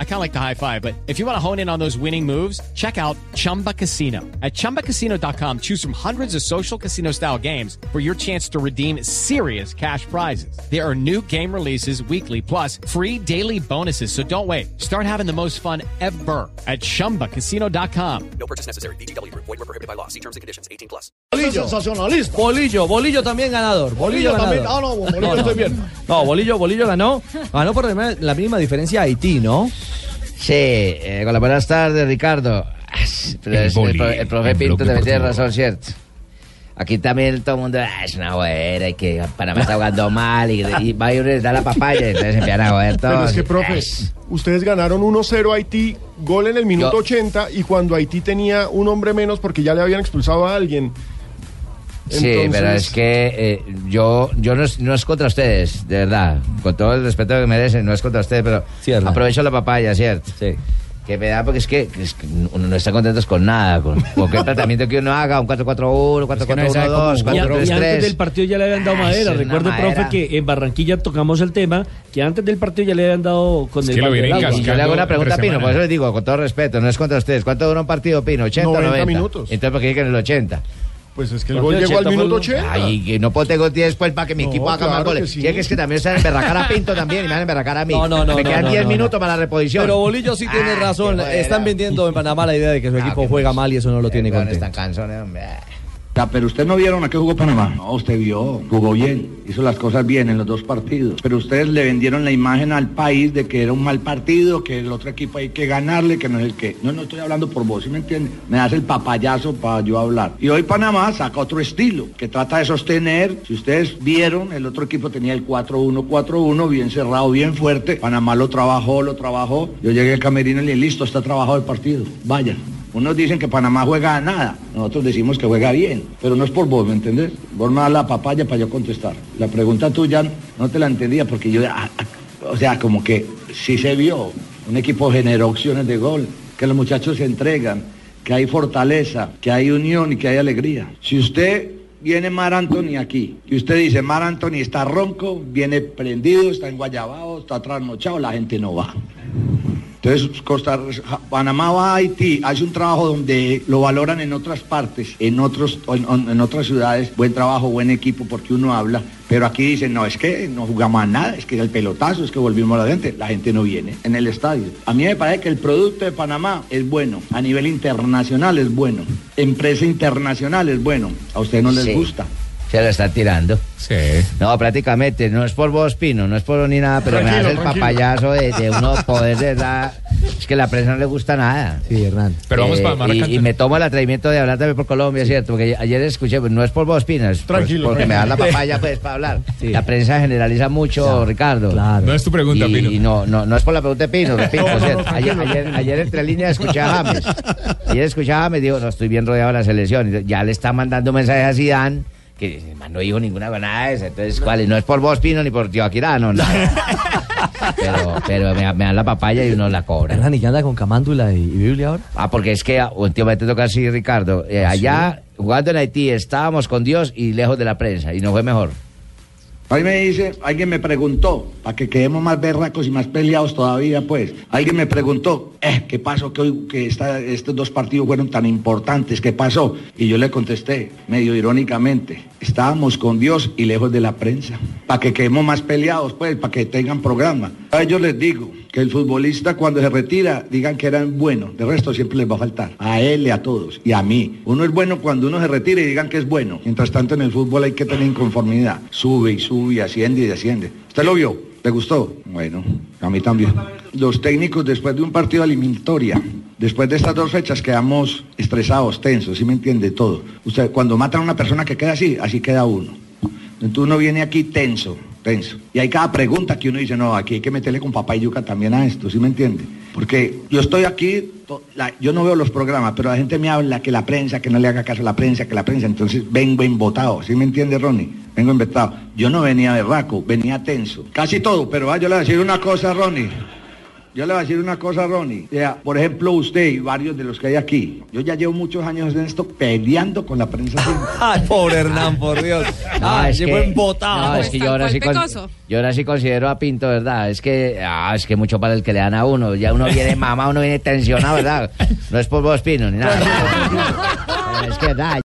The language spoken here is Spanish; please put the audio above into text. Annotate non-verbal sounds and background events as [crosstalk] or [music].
I kind of like the high five, but if you want to hone in on those winning moves, check out Chumba Casino. At chumbacasino.com, choose from hundreds of social casino style games for your chance to redeem serious cash prizes. There are new game releases weekly, plus free daily bonuses. So don't wait. Start having the most fun ever at chumbacasino.com. No purchase necessary. BGW. Void were prohibited by law. See terms and conditions. 18 plus. Bolillo. Sensacionalista. Bolillo, Bolillo también ganador. Bolillo, Bolillo también. ganador. Ah, no, Bolillo estoy bien. No, Bolillo, Bolillo ganó. Ganó por la misma diferencia a Haití, ¿no? Sí, eh, con las buenas tardes, Ricardo. Pero El es- el, boli, pro- el profe Pinto también tiene razón, ¿cierto? Aquí también todo el mundo "Ah, es una buena y que Panamá está jugando mal y, y va y uno les da la papaya y entonces empiezan a joder todos. Pero es que, profe, Ay, ustedes ganaron 1-0 a Haití, gol en el minuto Yo- 80 y cuando Haití tenía un hombre menos porque ya le habían expulsado a alguien. Sí, Entonces- pero es que eh, yo, yo no, es, no es contra ustedes, de verdad. Con todo el respeto que merecen, no es contra ustedes, pero Sí, Hernán. aprovecho la papaya, ¿cierto? Sí. Que me da porque es que, es que uno no está contento con nada, con cualquier tratamiento que uno haga, un 4-4-1, 4-4-1-2, Y, a- y antes 4-3-3. del partido ya le habían dado Ah, madera. una Recuerde, madera. profe, que en Barranquilla tocamos el tema, que antes del partido ya le habían dado con Es el que yo le hago una pregunta a Pino, por eso les digo, con todo respeto, no es contra ustedes. ¿Cuánto dura un partido, Pino? ¿80 o 90 90? minutos. Entonces, ¿por qué dicen el 80? Pues es que el gol llegó al 80 fue minuto el- 80. Ay, que no puedo tengo 10 después para que mi No, equipo haga más goles. que es que es que también se van a emberracar a Pinto también y me van a emberracar a mí. No, no, no, Me quedan no, 10 no, minutos no. para la reposición. Pero Bolillo sí tiene Ah, razón. Están vendiendo en Panamá la idea de que su Ah, equipo juega pues. mal y eso no lo tiene contento. Están canzones, hombre. Pero usted no vieron a qué jugó Panamá. No, usted vio, jugó bien, hizo las cosas bien en los dos partidos. Pero ustedes le vendieron la imagen al país de que era un mal partido, que el otro equipo hay que ganarle, que no es el que. No, no estoy hablando por vos, ¿sí me entiende? Me das el papayazo para yo hablar. Y hoy Panamá saca otro estilo, que trata de sostener. Si ustedes vieron, el otro equipo tenía el 4-1-4-1, bien cerrado, bien fuerte. Panamá lo trabajó, lo trabajó. Yo llegué al camerino y le dije, listo, está trabajado el partido. Vayan. Unos dicen que Panamá juega a nada, nosotros decimos que juega bien, pero no es por vos, ¿me entendés? Vos me das la papaya para yo contestar. La pregunta tuya no te la entendía porque yo, ah, ah, o sea, como que sí se vio, un equipo generó opciones de gol, que los muchachos se entregan, que hay fortaleza, que hay unión y que hay alegría. Si usted viene Mar Anthony aquí y usted dice Mar Anthony está ronco, viene prendido, está en Guayabao, está trasnochado, la gente no va. Entonces, Costa, Panamá va a Haití, hace un trabajo donde lo valoran en otras partes, en, otros, en, en otras ciudades, buen trabajo, buen equipo, porque uno habla, pero aquí dicen, no, es que no jugamos a nada, es que el pelotazo, es que volvimos a la gente, la gente no viene en el estadio. A mí me parece que el producto de Panamá es bueno, a nivel internacional es bueno, empresa internacional es bueno, a ustedes no les Sí. gusta. Se lo están tirando. Sí. No, prácticamente, no es por vos, Pino, no es por ni nada, pero me Tranquilo, hace el tranquilo. papayazo de, de uno poder de verdad. Es que la prensa no le gusta nada. Sí, Hernán. Pero vamos Eh, para Maracay. y, y me tomo el atrevimiento de hablar también por Colombia, ¿cierto? Porque ayer escuché, pues, no es por vos, Pino, es por- Tranquilo, porque me tranquilo. da la papaya pues para hablar. Sí. La prensa generaliza mucho, Claro, Ricardo. Claro. No es tu pregunta, y, Pino. y no, no, no es por la pregunta de Pino, repito, [laughs] No, no, no, ayer, ayer, ayer entre líneas escuché a James. [laughs] Ayer escuché a James, digo, no estoy bien rodeado de la selección. Ya le está mandando mensajes a Zidane que no dijo ninguna nada de eso. Entonces, ¿cuál? No es por vos, Pino, ni por Tibaquirá, no, no. [laughs] Pero, pero me, me dan la papaya y uno la cobra. Hernán, ¿y qué anda con camándula y, y Biblia ahora? Ah, porque es que últimamente toca así, Ricardo. Eh, allá, jugando en Haití, estábamos con Dios y lejos de la prensa, y no fue mejor. Ahí me dice, alguien me preguntó, para que quedemos más berracos y más peleados todavía, pues. Alguien me preguntó, eh, ¿qué pasó que hoy estos dos partidos fueron tan importantes? ¿Qué pasó? Y yo le contesté, medio irónicamente, estábamos con Dios y lejos de la prensa. Para que quedemos más peleados, pues, para que tengan programa. A ellos les digo que el futbolista cuando se retira, digan que eran buenos. De resto siempre les va a faltar. A él y a todos. Y a mí. Uno es bueno cuando uno se retira y digan que es bueno. Mientras tanto en el fútbol hay que tener inconformidad. Sube y sube y asciende y desciende. ¿Usted lo vio? ¿Le gustó? Bueno, a mí también. Los técnicos después de un partido eliminatoria, después de estas dos fechas quedamos estresados, tensos, ¿sí me entiende todo? Usted cuando matan a una persona que queda así, así queda uno. Entonces uno viene aquí tenso, tenso. Y hay cada pregunta que uno dice, no, aquí hay que meterle con papá y yuca también a esto, ¿sí me entiende? Porque yo estoy aquí, yo no veo los programas, pero la gente me habla que la prensa, que no le haga caso a la prensa, que la prensa, entonces vengo embotado, ¿sí me entiende, Ronnie? Vengo embotado. Yo no venía berraco, venía tenso. Casi todo, pero ah, yo le voy a decir una cosa, Ronnie. Yo le voy a decir una cosa, Ronnie. O sea, por ejemplo, usted y varios de los que hay aquí. Yo ya llevo muchos años en esto peleando con la prensa. [laughs] Ay, pobre Hernán, por Dios. No, Ay, es llegó que, embotado. no, es que yo ahora, sí con- yo ahora sí considero a Pinto, ¿verdad? Es que, ah, es que mucho para el que le dan a uno. Ya uno viene mamá, uno viene tensionado, ¿verdad? No es por vos, Pino, ni nada. [laughs] es que, ¿verdad?